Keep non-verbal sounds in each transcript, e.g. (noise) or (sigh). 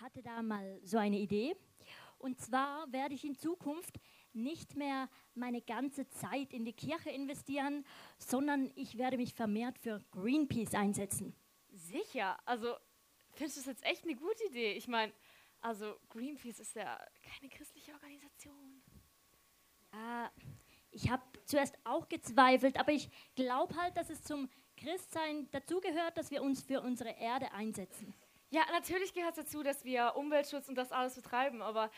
ich hatte da mal so eine Idee. Und zwar werde ich in Zukunft nicht mehr meine ganze Zeit in die Kirche investieren, sondern ich werde mich vermehrt für Greenpeace einsetzen. Sicher, also findest du das jetzt echt eine gute Idee? Ich meine, also Greenpeace ist ja keine christliche Organisation. Ja, ich habe zuerst auch gezweifelt, aber ich glaube halt, dass es zum Christsein dazugehört, dass wir uns für unsere Erde einsetzen. Ja, natürlich gehört es dazu, dass wir Umweltschutz und das alles betreiben, aber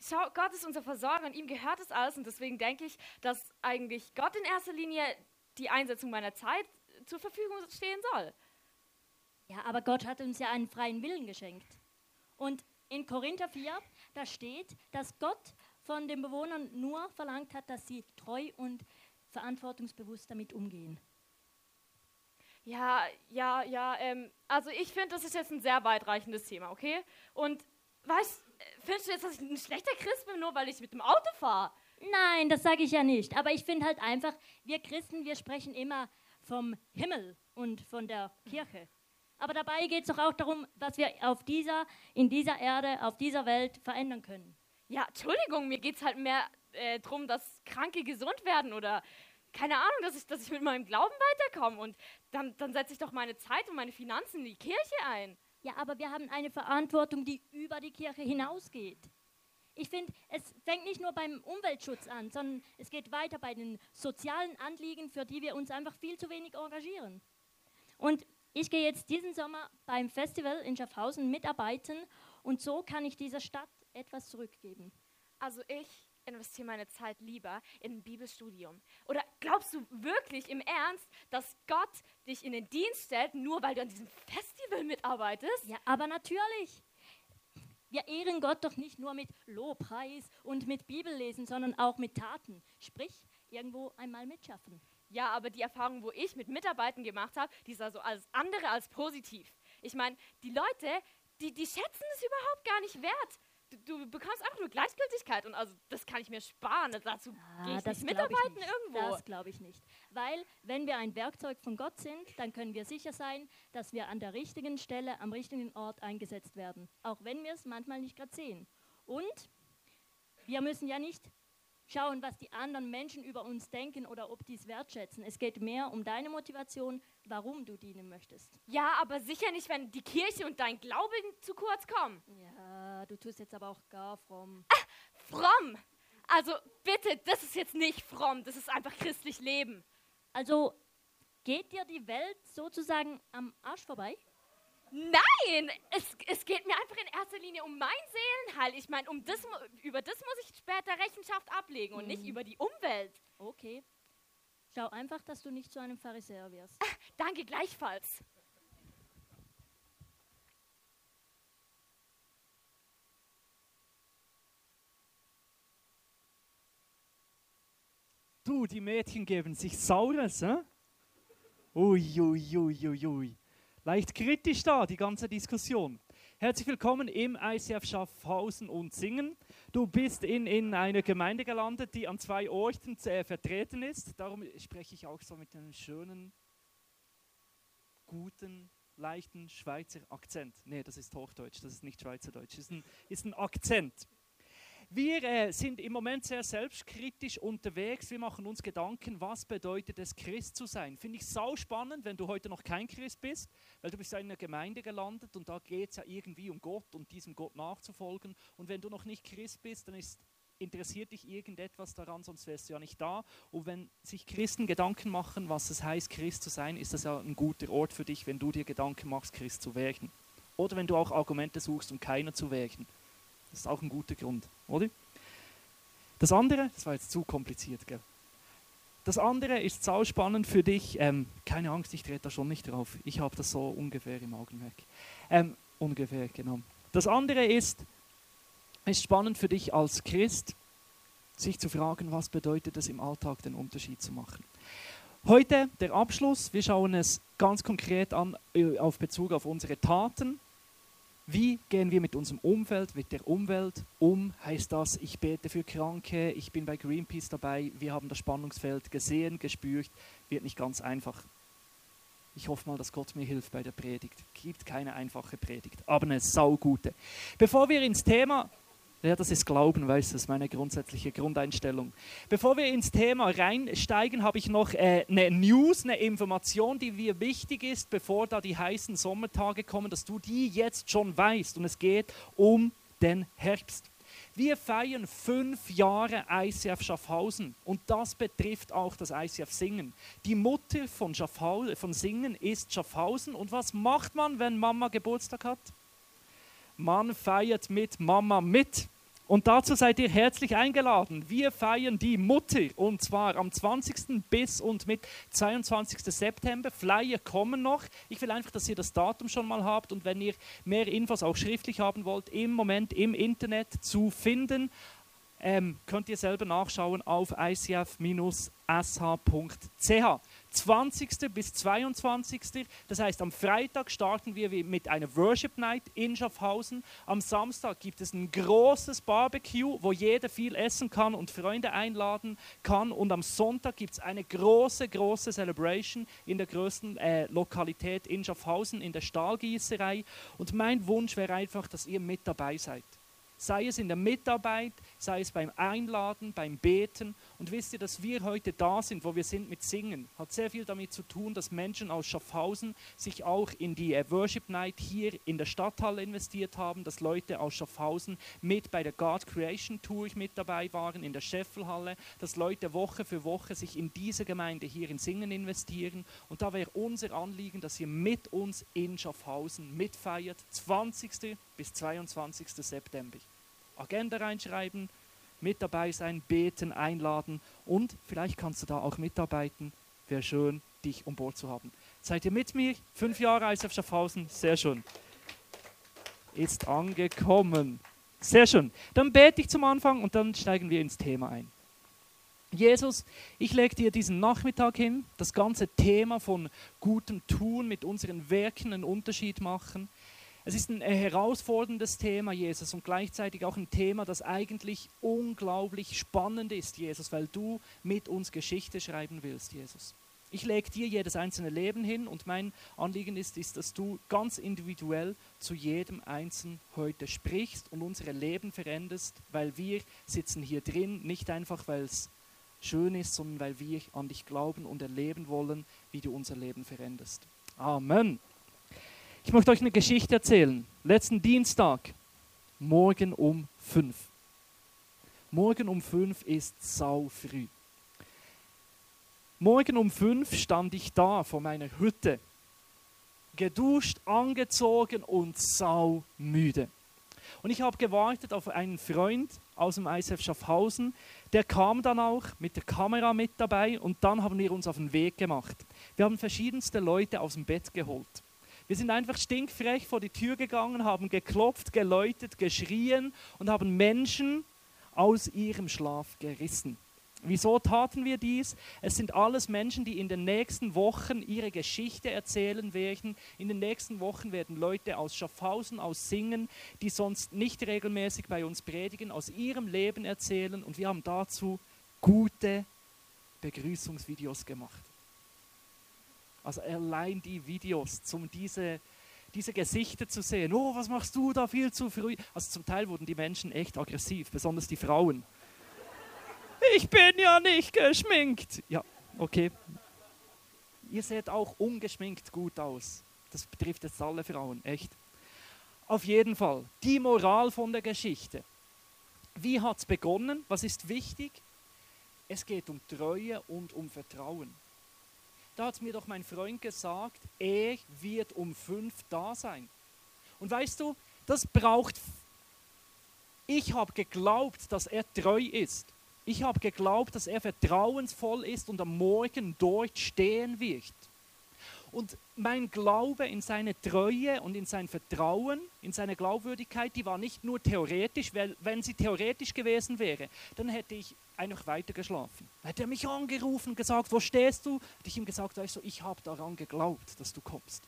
schau, Gott ist unser Versorger und ihm gehört es alles und deswegen denke ich, dass eigentlich Gott in erster Linie die Einsetzung meiner Zeit zur Verfügung stehen soll. Ja, aber Gott hat uns ja einen freien Willen geschenkt. Und in Korinther 4, da steht, dass Gott von den Bewohnern nur verlangt hat, dass sie treu und verantwortungsbewusst damit umgehen. Ja, ja, ja, ähm, also ich finde, das ist jetzt ein sehr weitreichendes Thema, okay? Und weißt, findest du jetzt, dass ich ein schlechter Christ bin, nur weil ich mit dem Auto fahre? Nein, das sage ich ja nicht. Aber ich finde halt einfach, wir Christen, wir sprechen immer vom Himmel und von der Kirche. Aber dabei geht es doch auch darum, was wir auf dieser, in dieser Erde, auf dieser Welt verändern können. Ja, Entschuldigung, mir geht es halt mehr äh, darum, dass Kranke gesund werden oder keine Ahnung, dass ich, dass ich mit meinem Glauben weiterkomme. Und dann, dann setze ich doch meine Zeit und meine Finanzen in die Kirche ein. Ja, aber wir haben eine Verantwortung, die über die Kirche hinausgeht. Ich finde, es fängt nicht nur beim Umweltschutz an, sondern es geht weiter bei den sozialen Anliegen, für die wir uns einfach viel zu wenig engagieren. Und ich gehe jetzt diesen Sommer beim Festival in Schaffhausen mitarbeiten und so kann ich dieser Stadt etwas zurückgeben. Also ich investiere meine Zeit lieber in ein Bibelstudium. Oder glaubst du wirklich im Ernst, dass Gott dich in den Dienst stellt, nur weil du an diesem Festival mitarbeitest? Ja, aber natürlich. Wir ehren Gott doch nicht nur mit Lobpreis und mit Bibellesen, sondern auch mit Taten. Sprich, irgendwo einmal mitschaffen. Ja, aber die Erfahrung, wo ich mit Mitarbeitern gemacht habe, die ist also alles andere als positiv. Ich meine, die Leute, die, die schätzen es überhaupt gar nicht wert. Du, bekommst einfach nur Gleichgültigkeit und also das kann ich mir sparen. Dazu ah, gehe ich nicht mitarbeiten nicht. irgendwo. Das glaube ich nicht. Weil wenn wir ein Werkzeug von Gott sind, dann können wir sicher sein, dass wir an der richtigen Stelle, am richtigen Ort eingesetzt werden. Auch wenn wir es manchmal nicht gerade sehen. Und wir müssen ja nicht schauen, was die anderen Menschen über uns denken oder ob die es wertschätzen. Es geht mehr um deine Motivation, warum du dienen möchtest. Ja, aber sicher nicht, wenn die Kirche und dein Glaube zu kurz kommen. Ja, du tust jetzt aber auch gar fromm. Ah, fromm! Also bitte, das ist jetzt nicht fromm, das ist einfach christlich Leben. Also geht dir die Welt sozusagen am Arsch vorbei? Nein, es, es geht mir einfach in erster Linie um mein Seelenheil. Ich meine, um das, über das muss ich später Rechenschaft ablegen und mhm. nicht über die Umwelt. Okay. Schau einfach, dass du nicht zu einem Pharisäer wirst. Ach, danke gleichfalls. Du, die Mädchen geben sich Saures, hä? Ui, ui, ui, ui, ui leicht kritisch da, die ganze Diskussion. Herzlich willkommen im ICF Schaffhausen und Singen. Du bist in, in einer Gemeinde gelandet, die an zwei Orten äh, vertreten ist. Darum spreche ich auch so mit einem schönen, guten, leichten Schweizer Akzent. Nee, das ist Hochdeutsch, das ist nicht Schweizerdeutsch, das ist ein, ist ein Akzent. Wir äh, sind im Moment sehr selbstkritisch unterwegs. Wir machen uns Gedanken, was bedeutet es, Christ zu sein. Finde ich sau spannend, wenn du heute noch kein Christ bist, weil du bist in einer Gemeinde gelandet und da geht es ja irgendwie um Gott und diesem Gott nachzufolgen. Und wenn du noch nicht Christ bist, dann ist, interessiert dich irgendetwas daran, sonst wärst du ja nicht da. Und wenn sich Christen Gedanken machen, was es heißt, Christ zu sein, ist das ja ein guter Ort für dich, wenn du dir Gedanken machst, Christ zu werden. Oder wenn du auch Argumente suchst, um keiner zu werden. Das ist auch ein guter Grund, oder? Das andere, das war jetzt zu kompliziert, gell? Das andere ist sau spannend für dich. Ähm, keine Angst, ich trete da schon nicht drauf. Ich habe das so ungefähr im Augenmerk. Ähm, ungefähr, genau. Das andere ist, ist spannend für dich als Christ, sich zu fragen, was bedeutet es im Alltag, den Unterschied zu machen. Heute der Abschluss. Wir schauen es ganz konkret an äh, auf Bezug auf unsere Taten wie gehen wir mit unserem Umfeld, mit der Umwelt um? Heißt das, ich bete für Kranke, ich bin bei Greenpeace dabei, wir haben das Spannungsfeld gesehen, gespürt, wird nicht ganz einfach. Ich hoffe mal, dass Gott mir hilft bei der Predigt. Gibt keine einfache Predigt, aber eine saugute. Bevor wir ins Thema ja, das ist Glauben, weißt du, das ist meine grundsätzliche Grundeinstellung. Bevor wir ins Thema reinsteigen, habe ich noch äh, eine News, eine Information, die mir wichtig ist, bevor da die heißen Sommertage kommen, dass du die jetzt schon weißt. Und es geht um den Herbst. Wir feiern fünf Jahre ICF Schaffhausen und das betrifft auch das ICF Singen. Die Mutter von, von Singen ist Schaffhausen und was macht man, wenn Mama Geburtstag hat? Man feiert mit Mama mit. Und dazu seid ihr herzlich eingeladen. Wir feiern die Mutter und zwar am 20. bis und mit 22. September. Flyer kommen noch. Ich will einfach, dass ihr das Datum schon mal habt und wenn ihr mehr Infos auch schriftlich haben wollt, im Moment im Internet zu finden. Ähm, könnt ihr selber nachschauen auf icf-sh.ch. 20. bis 22. Das heißt, am Freitag starten wir mit einer Worship Night in Schaffhausen. Am Samstag gibt es ein großes Barbecue, wo jeder viel essen kann und Freunde einladen kann. Und am Sonntag gibt es eine große, große Celebration in der größten äh, Lokalität in Schaffhausen, in der Stahlgießerei. Und mein Wunsch wäre einfach, dass ihr mit dabei seid. Sei es in der Mitarbeit, sei es beim Einladen, beim Beten. Und wisst ihr, dass wir heute da sind, wo wir sind mit Singen, hat sehr viel damit zu tun, dass Menschen aus Schaffhausen sich auch in die äh, Worship Night hier in der Stadthalle investiert haben, dass Leute aus Schaffhausen mit bei der God Creation Tour mit dabei waren, in der Scheffelhalle, dass Leute Woche für Woche sich in diese Gemeinde hier in Singen investieren. Und da wäre unser Anliegen, dass ihr mit uns in Schaffhausen mitfeiert, 20. bis 22. September. Agenda reinschreiben, mit dabei sein, beten, einladen und vielleicht kannst du da auch mitarbeiten. Wäre schön, dich um Bord zu haben. Seid ihr mit mir? Fünf Jahre ISF Schaffhausen, sehr schön. Ist angekommen. Sehr schön. Dann bete ich zum Anfang und dann steigen wir ins Thema ein. Jesus, ich lege dir diesen Nachmittag hin, das ganze Thema von gutem Tun mit unseren Werken einen Unterschied machen. Es ist ein herausforderndes Thema, Jesus, und gleichzeitig auch ein Thema, das eigentlich unglaublich spannend ist, Jesus, weil du mit uns Geschichte schreiben willst, Jesus. Ich lege dir jedes einzelne Leben hin und mein Anliegen ist, ist, dass du ganz individuell zu jedem Einzelnen heute sprichst und unsere Leben veränderst, weil wir sitzen hier drin, nicht einfach, weil es schön ist, sondern weil wir an dich glauben und erleben wollen, wie du unser Leben veränderst. Amen. Ich möchte euch eine Geschichte erzählen. Letzten Dienstag, morgen um fünf. Morgen um fünf ist sau früh. Morgen um fünf stand ich da vor meiner Hütte, geduscht, angezogen und sau müde. Und ich habe gewartet auf einen Freund aus dem ISF Schaffhausen. Der kam dann auch mit der Kamera mit dabei und dann haben wir uns auf den Weg gemacht. Wir haben verschiedenste Leute aus dem Bett geholt. Wir sind einfach stinkfrech vor die Tür gegangen, haben geklopft, geläutet, geschrien und haben Menschen aus ihrem Schlaf gerissen. Wieso taten wir dies? Es sind alles Menschen, die in den nächsten Wochen ihre Geschichte erzählen werden. In den nächsten Wochen werden Leute aus Schaffhausen, aus Singen, die sonst nicht regelmäßig bei uns predigen, aus ihrem Leben erzählen. Und wir haben dazu gute Begrüßungsvideos gemacht. Also allein die Videos, um diese, diese Gesichter zu sehen. Oh, was machst du da viel zu früh? Also zum Teil wurden die Menschen echt aggressiv, besonders die Frauen. Ich bin ja nicht geschminkt. Ja, okay. Ihr seht auch ungeschminkt gut aus. Das betrifft jetzt alle Frauen, echt. Auf jeden Fall, die Moral von der Geschichte. Wie hat es begonnen? Was ist wichtig? Es geht um Treue und um Vertrauen. Da hat mir doch mein Freund gesagt, er wird um fünf da sein. Und weißt du, das braucht. Ich habe geglaubt, dass er treu ist. Ich habe geglaubt, dass er vertrauensvoll ist und am Morgen dort stehen wird. Und mein Glaube in seine Treue und in sein Vertrauen, in seine Glaubwürdigkeit, die war nicht nur theoretisch, weil wenn sie theoretisch gewesen wäre, dann hätte ich einfach weiter geschlafen. Hätte er mich angerufen gesagt, wo stehst du? Hätte ich ihm gesagt, weißt du, ich habe daran geglaubt, dass du kommst.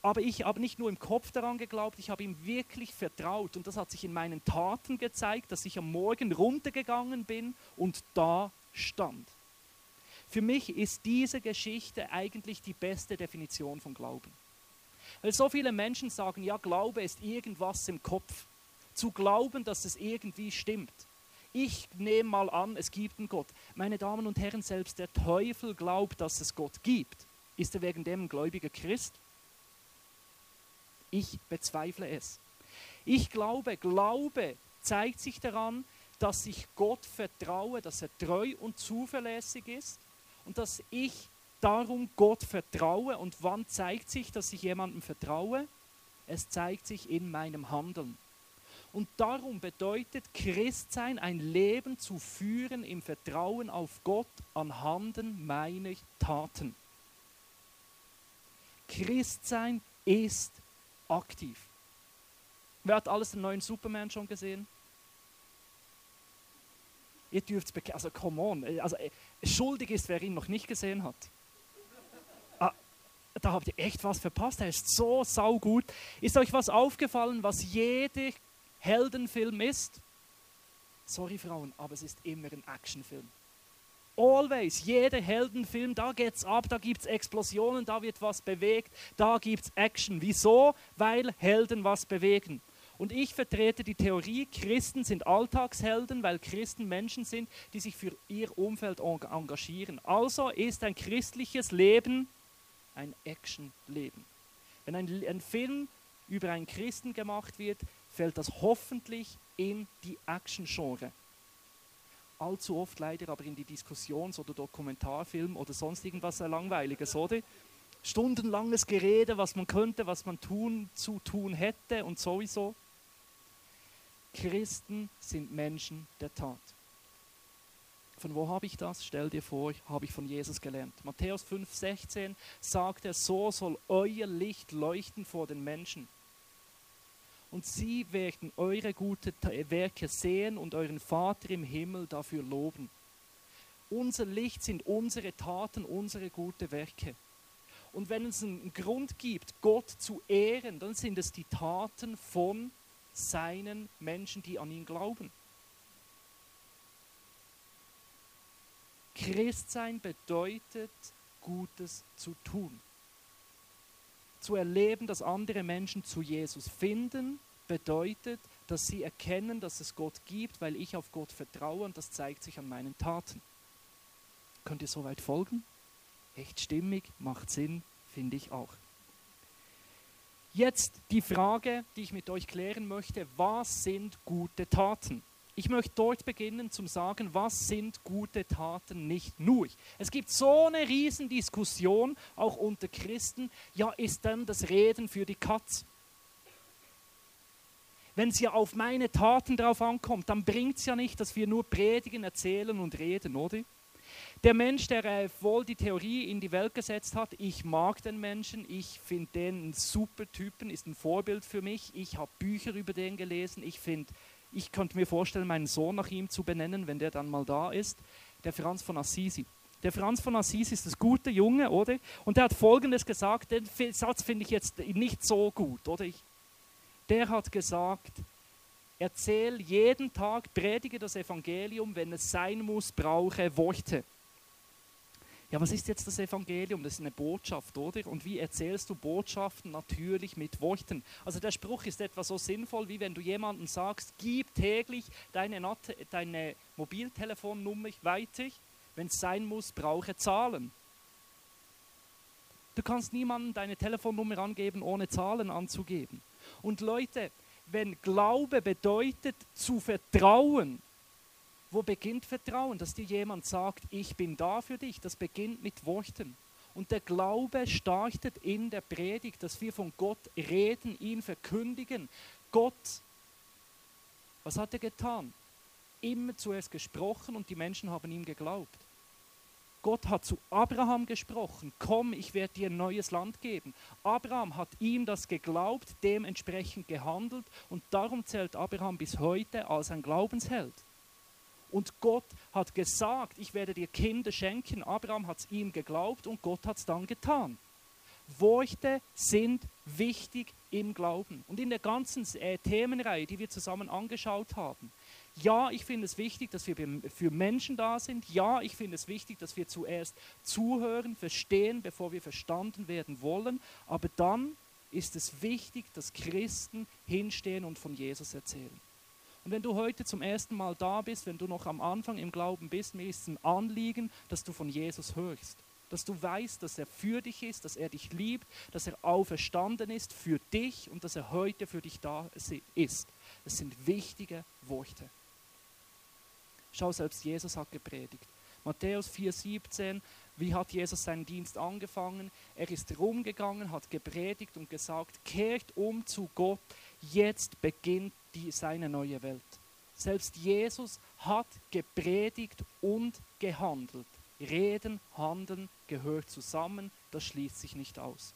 Aber ich habe nicht nur im Kopf daran geglaubt, ich habe ihm wirklich vertraut. Und das hat sich in meinen Taten gezeigt, dass ich am Morgen runtergegangen bin und da stand. Für mich ist diese Geschichte eigentlich die beste Definition von Glauben. Weil so viele Menschen sagen, ja, Glaube ist irgendwas im Kopf. Zu glauben, dass es irgendwie stimmt. Ich nehme mal an, es gibt einen Gott. Meine Damen und Herren, selbst der Teufel glaubt, dass es Gott gibt. Ist er wegen dem ein gläubiger Christ? Ich bezweifle es. Ich glaube, Glaube zeigt sich daran, dass ich Gott vertraue, dass er treu und zuverlässig ist und dass ich darum Gott vertraue. Und wann zeigt sich, dass ich jemandem vertraue? Es zeigt sich in meinem Handeln. Und darum bedeutet Christsein ein Leben zu führen im Vertrauen auf Gott anhand meiner Taten. Christsein ist aktiv. Wer hat alles den neuen Superman schon gesehen? Ihr dürft es bekennen. Also, come on. Also, äh, schuldig ist, wer ihn noch nicht gesehen hat. Ah, da habt ihr echt was verpasst. Er ist so saugut. Ist euch was aufgefallen, was jeder Heldenfilm ist? Sorry, Frauen, aber es ist immer ein Actionfilm. Always, jeder Heldenfilm, da geht's ab, da gibt's Explosionen, da wird was bewegt, da gibt's Action. Wieso? Weil Helden was bewegen. Und ich vertrete die Theorie, Christen sind Alltagshelden, weil Christen Menschen sind, die sich für ihr Umfeld engagieren. Also ist ein christliches Leben ein Actionleben. Wenn ein, ein Film über einen Christen gemacht wird, fällt das hoffentlich in die Action-Genre. Allzu oft leider aber in die Diskussions- oder Dokumentarfilm oder sonst irgendwas Langweiliges, oder? Stundenlanges Gerede, was man könnte, was man tun, zu tun hätte und sowieso. Christen sind Menschen der Tat. Von wo habe ich das? Stell dir vor, habe ich von Jesus gelernt. Matthäus 5,16 sagt er, so soll euer Licht leuchten vor den Menschen. Und sie werden eure guten Werke sehen und euren Vater im Himmel dafür loben. Unser Licht sind unsere Taten, unsere guten Werke. Und wenn es einen Grund gibt, Gott zu ehren, dann sind es die Taten von seinen Menschen, die an ihn glauben. Christsein bedeutet, Gutes zu tun. Zu erleben, dass andere Menschen zu Jesus finden, bedeutet, dass sie erkennen, dass es Gott gibt, weil ich auf Gott vertraue und das zeigt sich an meinen Taten. Könnt ihr soweit folgen? Echt stimmig, macht Sinn, finde ich auch. Jetzt die Frage, die ich mit euch klären möchte, was sind gute Taten? Ich möchte dort beginnen zum sagen, was sind gute Taten nicht nur. Es gibt so eine Riesendiskussion, auch unter Christen, ja, ist denn das Reden für die Katz? Wenn es ja auf meine Taten drauf ankommt, dann bringt es ja nicht, dass wir nur predigen, erzählen und reden, oder? Der Mensch, der wohl die Theorie in die Welt gesetzt hat, ich mag den Menschen, ich finde den einen super Typen, ist ein Vorbild für mich, ich habe Bücher über den gelesen, ich finde, ich könnte mir vorstellen, meinen Sohn nach ihm zu benennen, wenn der dann mal da ist, der Franz von Assisi. Der Franz von Assisi ist das gute Junge, oder? Und der hat Folgendes gesagt, den Satz finde ich jetzt nicht so gut, oder? Der hat gesagt, erzähl jeden Tag, predige das Evangelium, wenn es sein muss, brauche Worte. Ja, was ist jetzt das Evangelium? Das ist eine Botschaft, oder? Und wie erzählst du Botschaften? Natürlich mit Worten. Also der Spruch ist etwa so sinnvoll, wie wenn du jemandem sagst, gib täglich deine, deine Mobiltelefonnummer weiter. Wenn es sein muss, brauche Zahlen. Du kannst niemandem deine Telefonnummer angeben, ohne Zahlen anzugeben. Und Leute, wenn Glaube bedeutet zu vertrauen, wo beginnt Vertrauen? Dass dir jemand sagt, ich bin da für dich. Das beginnt mit Worten. Und der Glaube startet in der Predigt, dass wir von Gott reden, ihn verkündigen. Gott, was hat er getan? Immer zuerst gesprochen und die Menschen haben ihm geglaubt. Gott hat zu Abraham gesprochen, komm, ich werde dir ein neues Land geben. Abraham hat ihm das geglaubt, dementsprechend gehandelt und darum zählt Abraham bis heute als ein Glaubensheld. Und Gott hat gesagt, ich werde dir Kinder schenken. Abraham hat es ihm geglaubt und Gott hat es dann getan. Worte sind wichtig im Glauben. Und in der ganzen äh, Themenreihe, die wir zusammen angeschaut haben, Ja, ich finde es wichtig, dass wir für Menschen da sind. Ja, ich finde es wichtig, dass wir zuerst zuhören, verstehen, bevor wir verstanden werden wollen. Aber dann ist es wichtig, dass Christen hinstehen und von Jesus erzählen. Und wenn du heute zum ersten Mal da bist, wenn du noch am Anfang im Glauben bist, mir ist es ein Anliegen, dass du von Jesus hörst. Dass du weißt, dass er für dich ist, dass er dich liebt, dass er auferstanden ist für dich und dass er heute für dich da ist. Das sind wichtige Worte. Schau, selbst Jesus hat gepredigt. Matthäus 4,17, wie hat Jesus seinen Dienst angefangen? Er ist rumgegangen, hat gepredigt und gesagt, kehrt um zu Gott, jetzt beginnt die, seine neue Welt. Selbst Jesus hat gepredigt und gehandelt. Reden, Handeln gehört zusammen, das schließt sich nicht aus.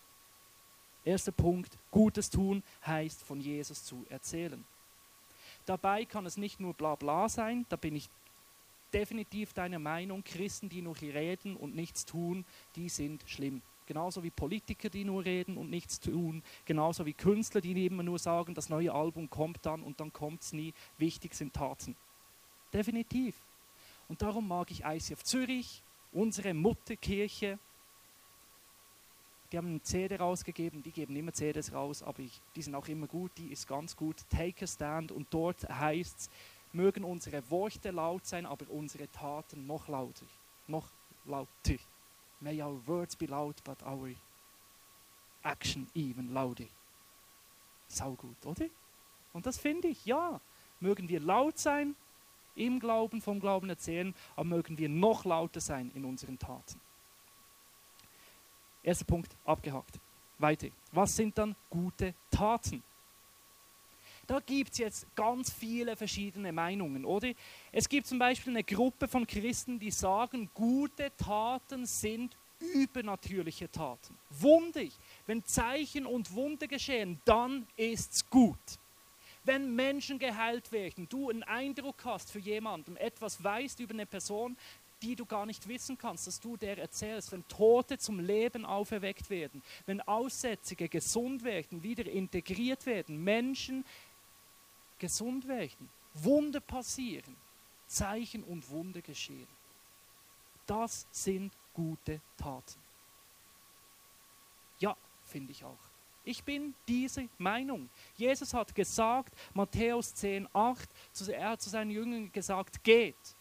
Erster Punkt, Gutes tun heißt von Jesus zu erzählen. Dabei kann es nicht nur bla bla sein, da bin ich definitiv deiner Meinung, Christen, die nur reden und nichts tun, die sind schlimm. Genauso wie Politiker, die nur reden und nichts tun. Genauso wie Künstler, die immer nur sagen, das neue Album kommt dann und dann kommt es nie. Wichtig sind Taten. Definitiv. Und darum mag ich ICF Zürich, unsere Mutterkirche. Die haben eine CD rausgegeben, die geben immer CDs raus, aber ich, die sind auch immer gut, die ist ganz gut. Take a Stand und dort heißt es, mögen unsere Worte laut sein, aber unsere Taten noch lauter. Noch lauter. May our words be loud, but our action even louder. Sau gut, oder? Und das finde ich, ja. Mögen wir laut sein, im Glauben, vom Glauben erzählen, aber mögen wir noch lauter sein in unseren Taten. Erster Punkt abgehakt. Weiter. Was sind dann gute Taten? Da gibt es jetzt ganz viele verschiedene Meinungen, oder? Es gibt zum Beispiel eine Gruppe von Christen, die sagen, gute Taten sind übernatürliche Taten. Wundig. Wenn Zeichen und Wunder geschehen, dann ist's gut. Wenn Menschen geheilt werden, du einen Eindruck hast für jemanden, etwas weißt über eine Person, die du gar nicht wissen kannst, dass du der erzählst, wenn Tote zum Leben auferweckt werden, wenn Aussätzige gesund werden, wieder integriert werden, Menschen gesund werden, Wunder passieren, Zeichen und Wunder geschehen. Das sind gute Taten. Ja, finde ich auch. Ich bin diese Meinung. Jesus hat gesagt, Matthäus 10, 8, er hat zu seinen Jüngern gesagt, geht,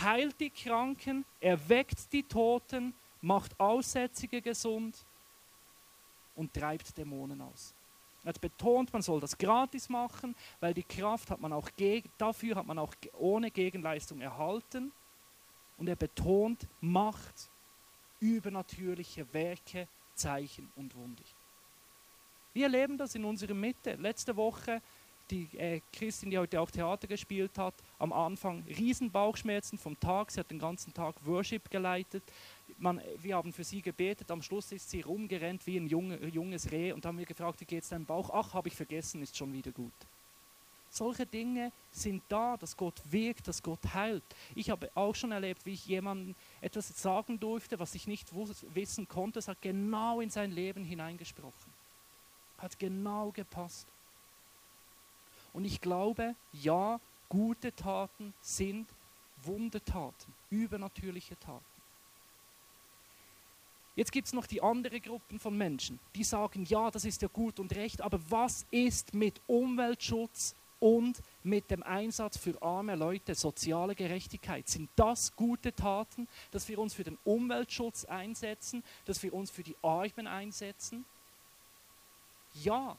heilt die Kranken, erweckt die Toten, macht Aussätzige gesund und treibt Dämonen aus. Er hat betont, man soll das gratis machen, weil die Kraft hat man auch dafür hat man auch ohne Gegenleistung erhalten. Und er betont Macht, übernatürliche Werke, Zeichen und Wunder. Wir erleben das in unserer Mitte. Letzte Woche die äh, Christin, die heute auch Theater gespielt hat, am Anfang riesen Bauchschmerzen vom Tag. Sie hat den ganzen Tag Worship geleitet. Man, wir haben für sie gebetet. Am Schluss ist sie rumgerannt wie ein junge, junges Reh und haben wir gefragt, wie geht es deinem Bauch? Ach, habe ich vergessen, ist schon wieder gut. Solche Dinge sind da, dass Gott wirkt, dass Gott heilt. Ich habe auch schon erlebt, wie ich jemandem etwas sagen durfte, was ich nicht wissen konnte. Es hat genau in sein Leben hineingesprochen. Hat genau gepasst. Und ich glaube, ja, gute Taten sind Wundertaten, übernatürliche Taten. Jetzt gibt es noch die andere Gruppen von Menschen, die sagen, ja, das ist ja gut und recht, aber was ist mit Umweltschutz und mit dem Einsatz für arme Leute, soziale Gerechtigkeit? Sind das gute Taten, dass wir uns für den Umweltschutz einsetzen, dass wir uns für die Armen einsetzen? Ja,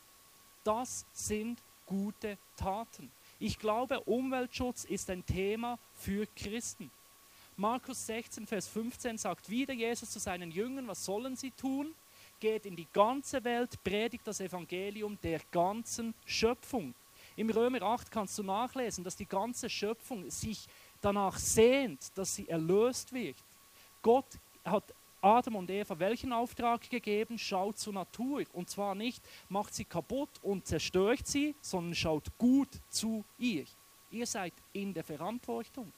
das sind gute Taten. Ich glaube, Umweltschutz ist ein Thema für Christen. Markus 16, Vers 15 sagt wieder Jesus zu seinen Jüngern, was sollen sie tun? Geht in die ganze Welt, predigt das Evangelium der ganzen Schöpfung. Im Römer 8 kannst du nachlesen, dass die ganze Schöpfung sich danach sehnt, dass sie erlöst wird. Gott hat Adam und Eva welchen Auftrag gegeben? Schaut zur Natur. Und zwar nicht, macht sie kaputt und zerstört sie, sondern schaut gut zu ihr. Ihr seid in der Verantwortung.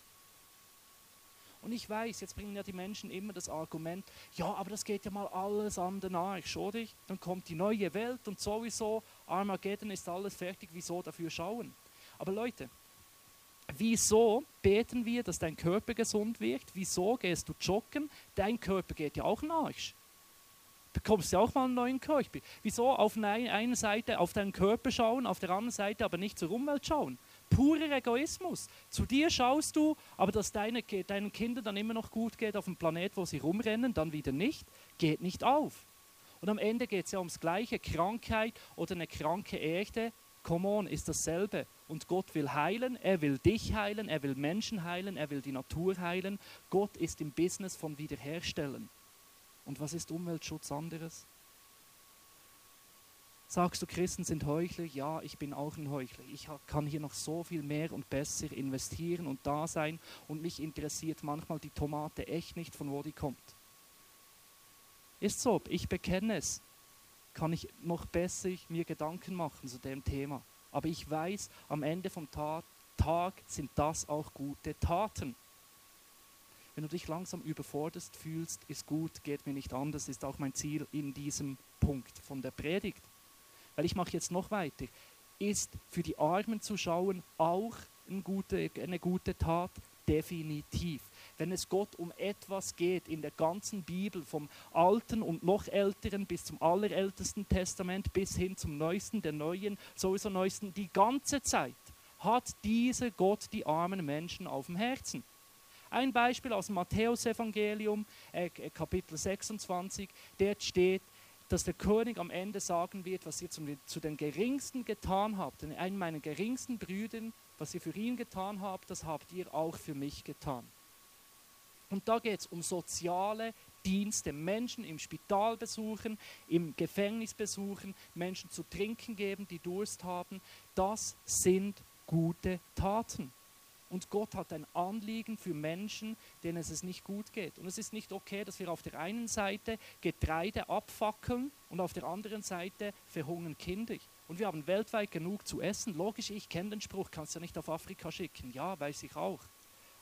Und ich weiß, jetzt bringen ja die Menschen immer das Argument, ja, aber das geht ja mal alles an den Arsch, oder? Dann kommt die neue Welt und sowieso, Armageddon ist alles fertig, wieso dafür schauen? Aber Leute, Wieso beten wir, dass dein Körper gesund wird? Wieso gehst du joggen? Dein Körper geht ja auch nach. Bekommst du auch mal einen neuen Körper. Wieso auf einer Seite auf deinen Körper schauen, auf der anderen Seite aber nicht zur Umwelt schauen? Purer Egoismus. Zu dir schaust du, aber dass deine, deinen Kindern dann immer noch gut geht auf dem Planet, wo sie rumrennen, dann wieder nicht, geht nicht auf. Und am Ende geht es ja ums Gleiche. Krankheit oder eine kranke Erde, come on, ist dasselbe. Und Gott will heilen, er will dich heilen, er will Menschen heilen, er will die Natur heilen. Gott ist im Business von Wiederherstellen. Und was ist Umweltschutz anderes? Sagst du, Christen sind Heuchler? Ja, ich bin auch ein Heuchler. Ich kann hier noch so viel mehr und besser investieren und da sein und mich interessiert manchmal die Tomate echt nicht, von wo die kommt. Ist so, ich bekenne es. Kann ich noch besser mir Gedanken machen zu dem Thema. Aber ich weiß, am Ende vom Tag, Tag sind das auch gute Taten. Wenn du dich langsam überforderst fühlst, ist gut, geht mir nicht anders, ist auch mein Ziel in diesem Punkt von der Predigt. Weil ich mache jetzt noch weiter. Ist für die Armen zu schauen auch eine gute, eine gute Tat? Definitiv. Wenn es Gott um etwas geht in der ganzen Bibel, vom Alten und noch Älteren bis zum allerältesten Testament bis hin zum Neuesten, der Neuen, sowieso Neuesten, die ganze Zeit hat dieser Gott die armen Menschen auf dem Herzen. Ein Beispiel aus dem Matthäusevangelium, äh, Kapitel 26, dort steht, dass der König am Ende sagen wird, was ihr zu den Geringsten getan habt, einen meiner geringsten Brüdern, was ihr für ihn getan habt, das habt ihr auch für mich getan. Und da geht es um soziale Dienste, Menschen im Spital besuchen, im Gefängnis besuchen, Menschen zu trinken geben, die Durst haben. Das sind gute Taten. Und Gott hat ein Anliegen für Menschen, denen es nicht gut geht. Und es ist nicht okay, dass wir auf der einen Seite Getreide abfackeln und auf der anderen Seite verhungern Kinder. Und wir haben weltweit genug zu essen. Logisch, ich kenne den Spruch, kannst du ja nicht auf Afrika schicken. Ja, weiß ich auch.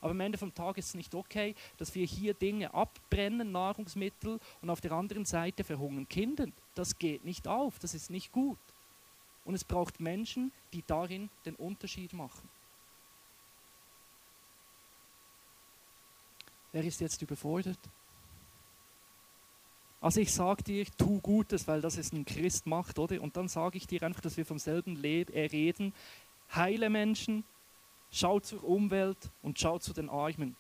Aber am Ende vom Tag ist es nicht okay, dass wir hier Dinge abbrennen, Nahrungsmittel, und auf der anderen Seite verhungern Kinder. Das geht nicht auf, das ist nicht gut. Und es braucht Menschen, die darin den Unterschied machen. Wer ist jetzt überfordert? Also ich sage dir, tu Gutes, weil das es ein Christ macht, oder? Und dann sage ich dir einfach, dass wir vom selben Leben äh, reden. Heile Menschen, schau zur Umwelt und schau zu den Armen.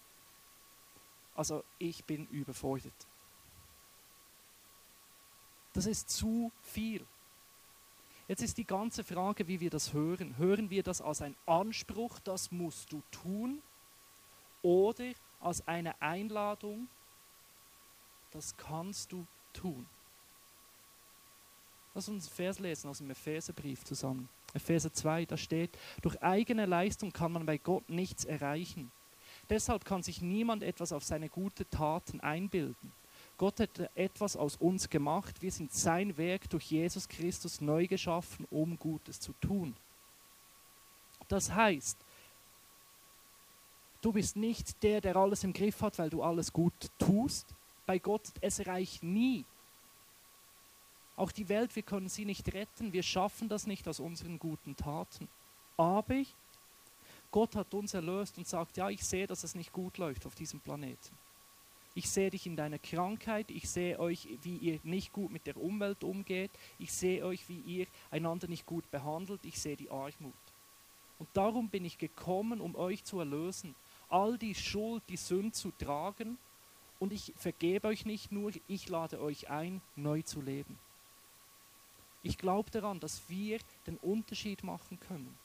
Also ich bin überfordert. Das ist zu viel. Jetzt ist die ganze Frage, wie wir das hören. Hören wir das als ein Anspruch, das musst du tun? Oder als eine Einladung, das kannst du tun. Lass uns einen Vers lesen aus dem Epheserbrief zusammen. Epheser 2, da steht, durch eigene Leistung kann man bei Gott nichts erreichen. Deshalb kann sich niemand etwas auf seine guten Taten einbilden. Gott hat etwas aus uns gemacht. Wir sind sein Werk durch Jesus Christus neu geschaffen, um Gutes zu tun. Das heißt, Du bist nicht der, der alles im Griff hat, weil du alles gut tust. Bei Gott, es reicht nie. Auch die Welt, wir können sie nicht retten. Wir schaffen das nicht aus unseren guten Taten. Aber Gott hat uns erlöst und sagt, ja, ich sehe, dass es nicht gut läuft auf diesem Planeten. Ich sehe dich in deiner Krankheit, ich sehe euch, wie ihr nicht gut mit der Umwelt umgeht, ich sehe euch, wie ihr einander nicht gut behandelt, ich sehe die Armut. Und darum bin ich gekommen, um euch zu erlösen all die Schuld, die Sünde zu tragen und ich vergebe euch nicht nur, ich lade euch ein, neu zu leben. Ich glaube daran, dass wir den Unterschied machen können.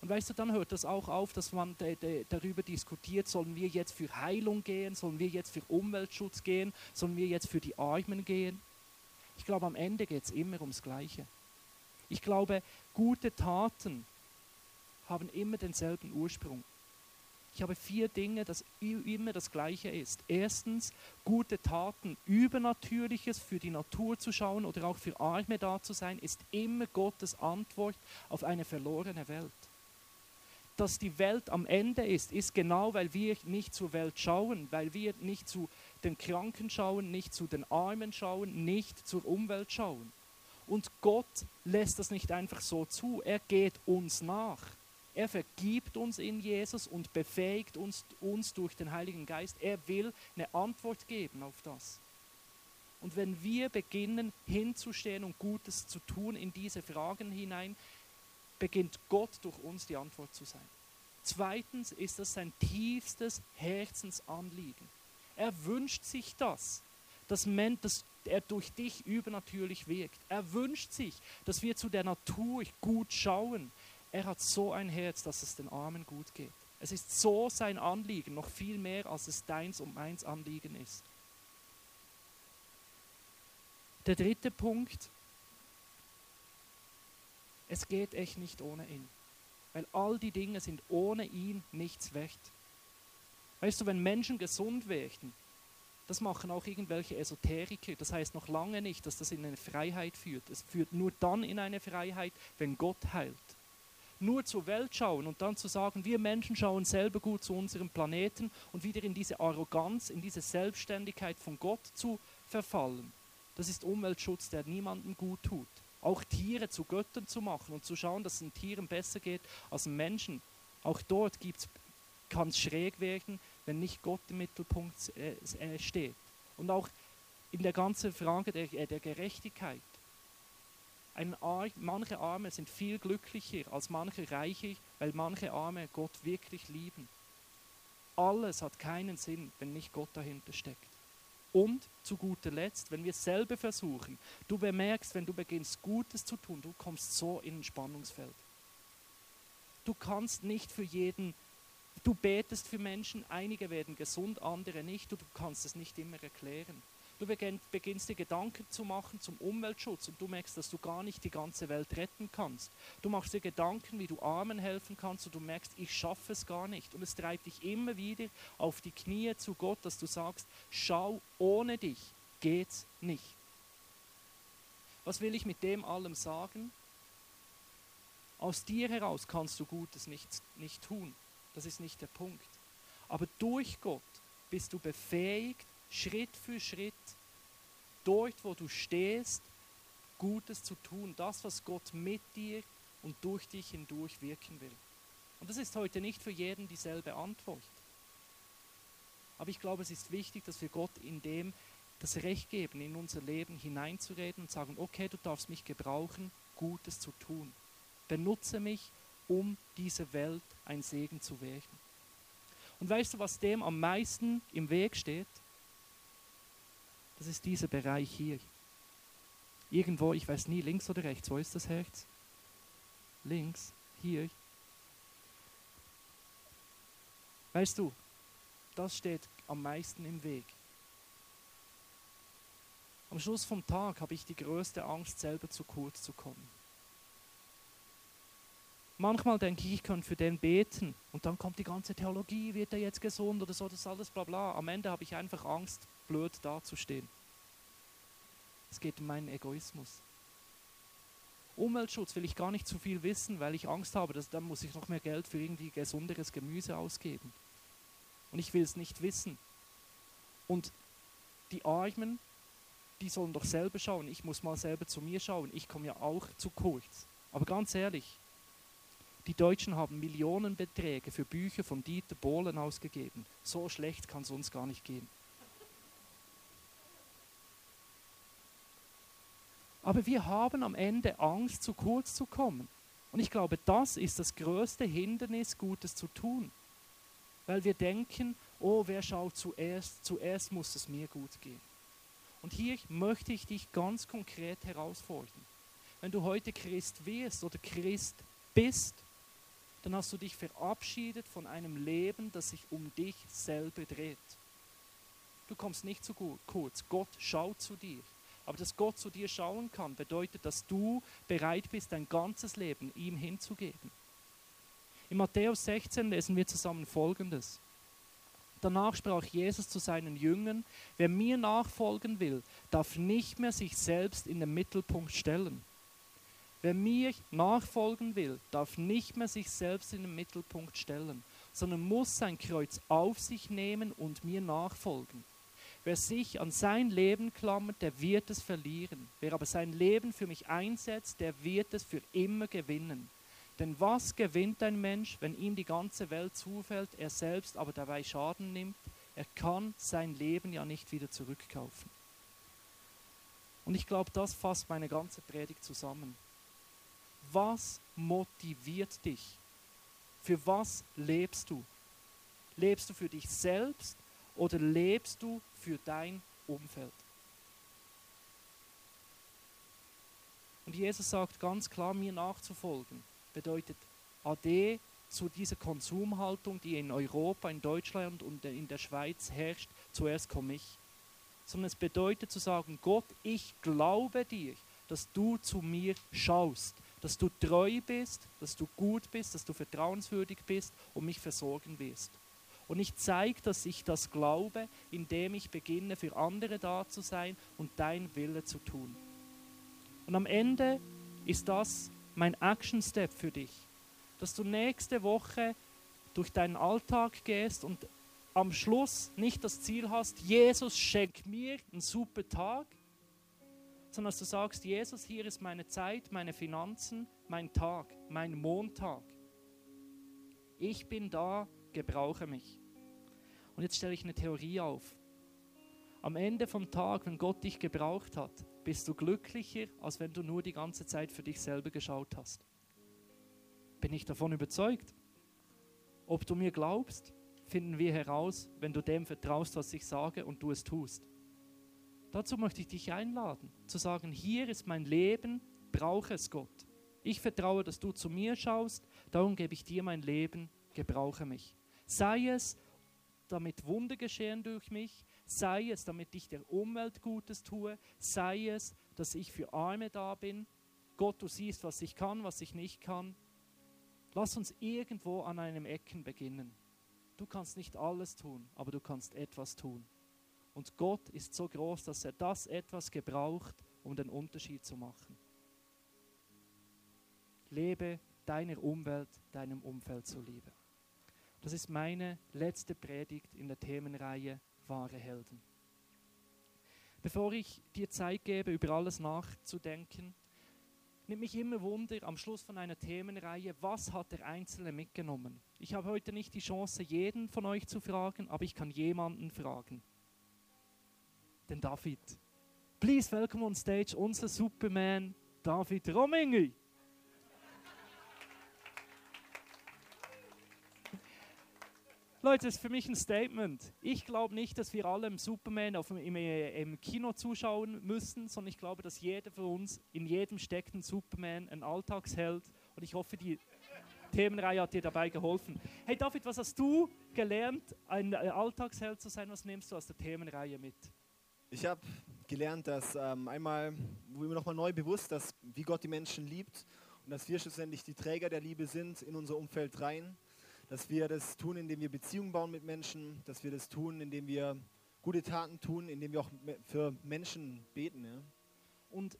Und weißt du, dann hört das auch auf, dass man darüber diskutiert, sollen wir jetzt für Heilung gehen, sollen wir jetzt für Umweltschutz gehen, sollen wir jetzt für die Armen gehen. Ich glaube, am Ende geht es immer ums Gleiche. Ich glaube, gute Taten haben immer denselben Ursprung. Ich habe vier Dinge, das immer das Gleiche ist. Erstens, gute Taten, Übernatürliches für die Natur zu schauen oder auch für Arme da zu sein, ist immer Gottes Antwort auf eine verlorene Welt. Dass die Welt am Ende ist, ist genau, weil wir nicht zur Welt schauen, weil wir nicht zu den Kranken schauen, nicht zu den Armen schauen, nicht zur Umwelt schauen. Und Gott lässt das nicht einfach so zu, er geht uns nach. Er vergibt uns in Jesus und befähigt uns, uns durch den Heiligen Geist. Er will eine Antwort geben auf das. Und wenn wir beginnen hinzustehen und Gutes zu tun in diese Fragen hinein, beginnt Gott durch uns die Antwort zu sein. Zweitens ist das sein tiefstes Herzensanliegen. Er wünscht sich das, dass, dass er durch dich übernatürlich wirkt. Er wünscht sich, dass wir zu der Natur gut schauen. Er hat so ein Herz, dass es den Armen gut geht. Es ist so sein Anliegen, noch viel mehr, als es deins und meins Anliegen ist. Der dritte Punkt, es geht echt nicht ohne ihn. Weil all die Dinge sind ohne ihn nichts wert. Weißt du, wenn Menschen gesund werden, das machen auch irgendwelche Esoteriker. Das heißt noch lange nicht, dass das in eine Freiheit führt. Es führt nur dann in eine Freiheit, wenn Gott heilt. Nur zur Welt schauen und dann zu sagen, wir Menschen schauen selber gut zu unserem Planeten und wieder in diese Arroganz, in diese Selbstständigkeit von Gott zu verfallen. Das ist Umweltschutz, der niemandem gut tut auch Tiere zu Göttern zu machen und zu schauen, dass es den Tieren besser geht als Menschen. Auch dort kann es schräg werden, wenn nicht Gott im Mittelpunkt äh, äh, steht. Und auch in der ganzen Frage der, äh, der Gerechtigkeit. Ein Ar manche Arme sind viel glücklicher als manche Reiche, weil manche Arme Gott wirklich lieben. Alles hat keinen Sinn, wenn nicht Gott dahinter steckt. Und zu guter Letzt, wenn wir es selber versuchen, du bemerkst, wenn du beginnst Gutes zu tun, du kommst so in ein Spannungsfeld. Du kannst nicht für jeden, du betest für Menschen, einige werden gesund, andere nicht, du kannst es nicht immer erklären. Du beginnst dir Gedanken zu machen zum Umweltschutz und du merkst, dass du gar nicht die ganze Welt retten kannst. Du machst dir Gedanken, wie du Armen helfen kannst und du merkst, ich schaffe es gar nicht. Und es treibt dich immer wieder auf die Knie zu Gott, dass du sagst, schau, ohne dich geht's nicht. Was will ich mit dem allem sagen? Aus dir heraus kannst du Gutes nicht, nicht tun. Das ist nicht der Punkt. Aber durch Gott bist du befähigt, Schritt für Schritt, dort, wo du stehst, Gutes zu tun, das, was Gott mit dir und durch dich hindurch wirken will. Und das ist heute nicht für jeden dieselbe Antwort. Aber ich glaube, es ist wichtig, dass wir Gott in dem das Recht geben, in unser Leben hineinzureden und sagen, okay, du darfst mich gebrauchen, Gutes zu tun. Benutze mich, um diese Welt ein Segen zu werden. Und weißt du, was dem am meisten im Weg steht? Das ist dieser Bereich hier. Irgendwo, ich weiß nie, links oder rechts, wo ist das Herz? Links, hier. Weißt du, das steht am meisten im Weg. Am Schluss vom Tag habe ich die größte Angst, selber zu kurz zu kommen. Manchmal denke ich, ich kann für den beten und dann kommt die ganze Theologie, wird er jetzt gesund oder so, das alles bla bla. Am Ende habe ich einfach Angst, blöd dazustehen. Es geht um meinen Egoismus. Umweltschutz will ich gar nicht zu viel wissen, weil ich Angst habe, dass dann muss ich noch mehr Geld für irgendwie gesunderes Gemüse ausgeben. Und ich will es nicht wissen. Und die Armen, die sollen doch selber schauen. Ich muss mal selber zu mir schauen. Ich komme ja auch zu kurz. Aber ganz ehrlich, die Deutschen haben Millionenbeträge für Bücher von Dieter Bohlen ausgegeben. So schlecht kann es uns gar nicht gehen. Aber wir haben am Ende Angst, zu kurz zu kommen. Und ich glaube, das ist das größte Hindernis, Gutes zu tun. Weil wir denken, oh, wer schaut zuerst? Zuerst muss es mir gut gehen. Und hier möchte ich dich ganz konkret herausfordern. Wenn du heute Christ wirst oder Christ bist, dann hast du dich verabschiedet von einem Leben, das sich um dich selber dreht. Du kommst nicht zu kurz. Gott schaut zu dir. Aber dass Gott zu dir schauen kann, bedeutet, dass du bereit bist, dein ganzes Leben ihm hinzugeben. In Matthäus 16 lesen wir zusammen Folgendes. Danach sprach Jesus zu seinen Jüngern, wer mir nachfolgen will, darf nicht mehr sich selbst in den Mittelpunkt stellen. Wer mir nachfolgen will, darf nicht mehr sich selbst in den Mittelpunkt stellen, sondern muss sein Kreuz auf sich nehmen und mir nachfolgen. Wer sich an sein Leben klammert, der wird es verlieren. Wer aber sein Leben für mich einsetzt, der wird es für immer gewinnen. Denn was gewinnt ein Mensch, wenn ihm die ganze Welt zufällt, er selbst aber dabei Schaden nimmt? Er kann sein Leben ja nicht wieder zurückkaufen. Und ich glaube, das fasst meine ganze Predigt zusammen. Was motiviert dich? Für was lebst du? Lebst du für dich selbst oder lebst du für dein Umfeld? Und Jesus sagt ganz klar, mir nachzufolgen, bedeutet Ade zu dieser Konsumhaltung, die in Europa, in Deutschland und in der Schweiz herrscht, zuerst komme ich. Sondern es bedeutet zu sagen, Gott, ich glaube dir, dass du zu mir schaust, dass du treu bist, dass du gut bist, dass du vertrauenswürdig bist und mich versorgen wirst. Und ich zeige, dass ich das glaube, indem ich beginne, für andere da zu sein und dein Wille zu tun. Und am Ende ist das mein Action Step für dich, dass du nächste Woche durch deinen Alltag gehst und am Schluss nicht das Ziel hast, Jesus schenk mir einen super Tag, sondern dass du sagst, Jesus, hier ist meine Zeit, meine Finanzen, mein Tag, mein Montag. Ich bin da, gebrauche mich. Und jetzt stelle ich eine Theorie auf. Am Ende vom Tag, wenn Gott dich gebraucht hat, bist du glücklicher, als wenn du nur die ganze Zeit für dich selber geschaut hast. Bin ich davon überzeugt? Ob du mir glaubst, finden wir heraus, wenn du dem vertraust, was ich sage und du es tust. Dazu möchte ich dich einladen, zu sagen, hier ist mein Leben, brauche es Gott. Ich vertraue, dass du zu mir schaust, darum gebe ich dir mein Leben, gebrauche mich. Sei es, damit Wunder geschehen durch mich, sei es, damit ich der Umwelt Gutes tue, sei es, dass ich für Arme da bin. Gott, du siehst, was ich kann, was ich nicht kann. Lass uns irgendwo an einem Ecken beginnen. Du kannst nicht alles tun, aber du kannst etwas tun. Und Gott ist so groß, dass er das etwas gebraucht, um den Unterschied zu machen. Lebe deiner Umwelt, deinem Umfeld zuliebe. Das ist meine letzte Predigt in der Themenreihe wahre Helden. Bevor ich dir Zeit gebe, über alles nachzudenken, nimmt mich immer Wunder am Schluss von einer Themenreihe, was hat der Einzelne mitgenommen? Ich habe heute nicht die Chance, jeden von euch zu fragen, aber ich kann jemanden fragen. Den David. Please welcome on stage unser Superman David Romingi. Leute, das ist für mich ein Statement. Ich glaube nicht, dass wir alle im Superman auf, im, im, Kino zuschauen müssen, sondern ich glaube, dass jeder von uns, in jedem steckt ein Superman, ein Alltagsheld. Und ich hoffe, die Themenreihe hat dir dabei geholfen. Hey David, was hast du gelernt, ein Alltagsheld zu sein? Was nimmst du aus der Themenreihe mit? Ich habe gelernt, dass ähm, einmal, wo mir nochmal neu bewusst, dass wie Gott die Menschen liebt und dass wir schlussendlich die Träger der Liebe sind in unser Umfeld rein dass wir das tun, indem wir Beziehungen bauen mit Menschen, dass wir das tun, indem wir gute Taten tun, indem wir auch für Menschen beten. Ja. Und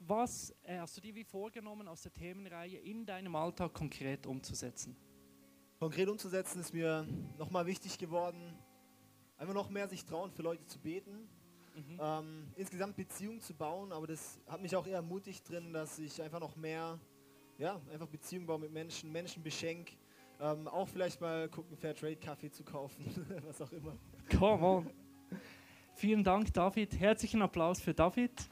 was äh, hast du dir wie vorgenommen aus der Themenreihe in deinem Alltag konkret umzusetzen? Konkret umzusetzen ist mir nochmal wichtig geworden, einfach noch mehr sich trauen, für Leute zu beten, mhm. ähm, insgesamt Beziehungen zu bauen, aber das hat mich auch eher ermutigt drin, dass ich einfach noch mehr, ja, einfach Beziehungen baue mit Menschen, Menschen beschenke, ähm, auch vielleicht mal gucken, Fairtrade-Kaffee zu kaufen, (laughs) was auch immer. Come on. Vielen Dank, David. Herzlichen Applaus für David.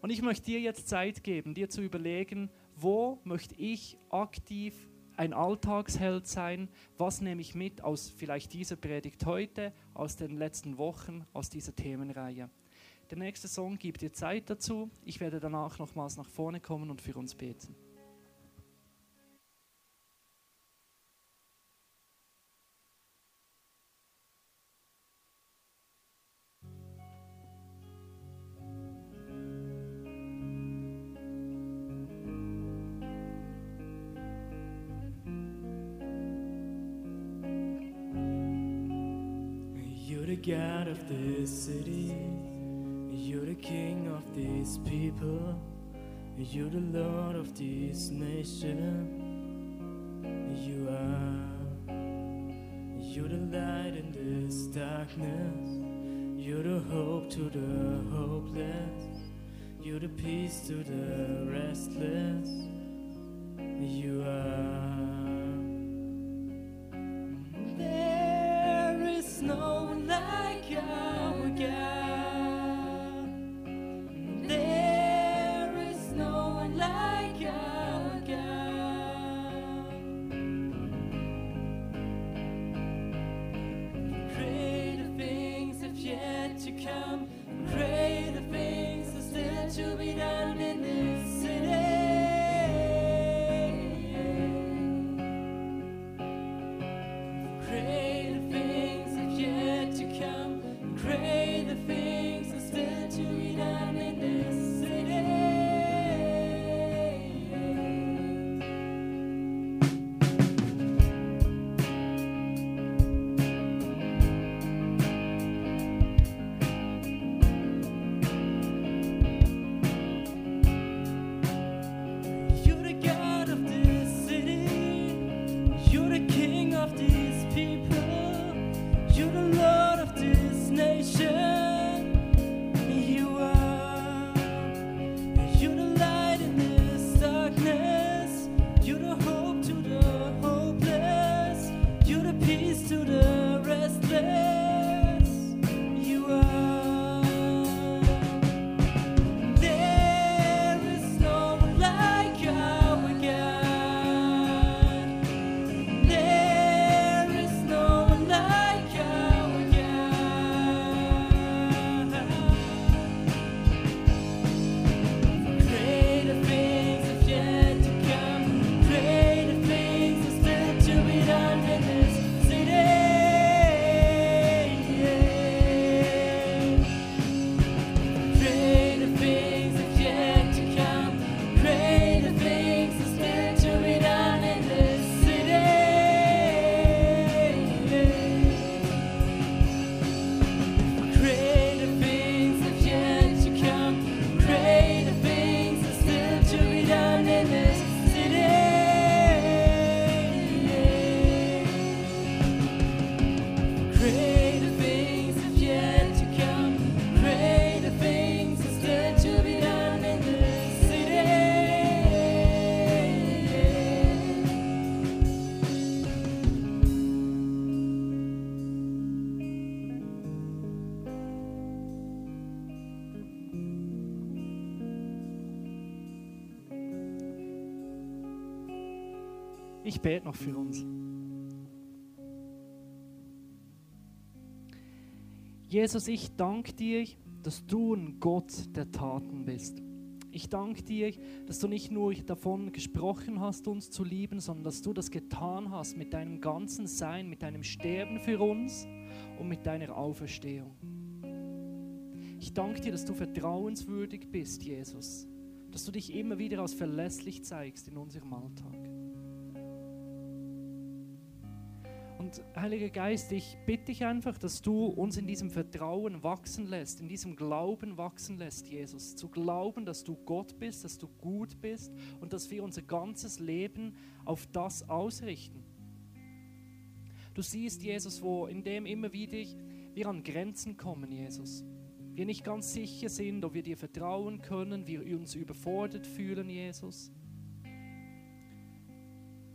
Und ich möchte dir jetzt Zeit geben, dir zu überlegen, wo möchte ich aktiv ein Alltagsheld sein? Was nehme ich mit aus vielleicht dieser Predigt heute, aus den letzten Wochen, aus dieser Themenreihe? Der nächste Song gibt dir Zeit dazu. Ich werde danach nochmals nach vorne kommen und für uns beten. You're the Lord of this nation. You are. You're the light in this darkness. You're the hope to the hopeless. You're the peace to the restless. You are. There is no one like our Ich bete noch für uns. Jesus, ich danke dir, dass du ein Gott der Taten bist. Ich danke dir, dass du nicht nur davon gesprochen hast, uns zu lieben, sondern dass du das getan hast mit deinem ganzen Sein, mit deinem Sterben für uns und mit deiner Auferstehung. Ich danke dir, dass du vertrauenswürdig bist, Jesus. Dass du dich immer wieder als verlässlich zeigst in unserem Alltag. Heiliger Geist, ich bitte dich einfach, dass du uns in diesem Vertrauen wachsen lässt, in diesem Glauben wachsen lässt, Jesus. Zu glauben, dass du Gott bist, dass du gut bist und dass wir unser ganzes Leben auf das ausrichten. Du siehst, Jesus, wo in dem immer wieder wir an Grenzen kommen, Jesus. Wir nicht ganz sicher sind, ob wir dir vertrauen können, wir uns überfordert fühlen, Jesus.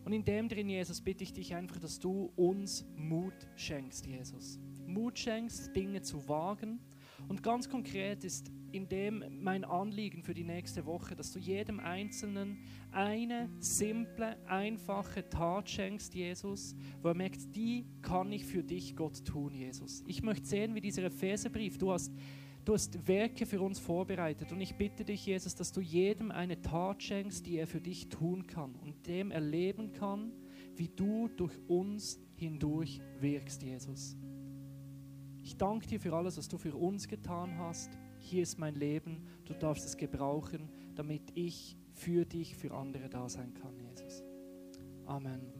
Und in dem drin, Jesus, bitte ich dich einfach, dass du uns Mut schenkst, Jesus. Mut schenkst, Dinge zu wagen. Und ganz konkret ist in dem mein Anliegen für die nächste Woche, dass du jedem Einzelnen eine simple, einfache Tat schenkst, Jesus, wo er merkt, die kann ich für dich, Gott, tun, Jesus. Ich möchte sehen, wie dieser Epheserbrief, du hast Du hast Werke für uns vorbereitet und ich bitte dich, Jesus, dass du jedem eine Tat schenkst, die er für dich tun kann und dem erleben kann, wie du durch uns hindurch wirkst, Jesus. Ich danke dir für alles, was du für uns getan hast. Hier ist mein Leben, du darfst es gebrauchen, damit ich für dich, für andere da sein kann, Jesus. Amen.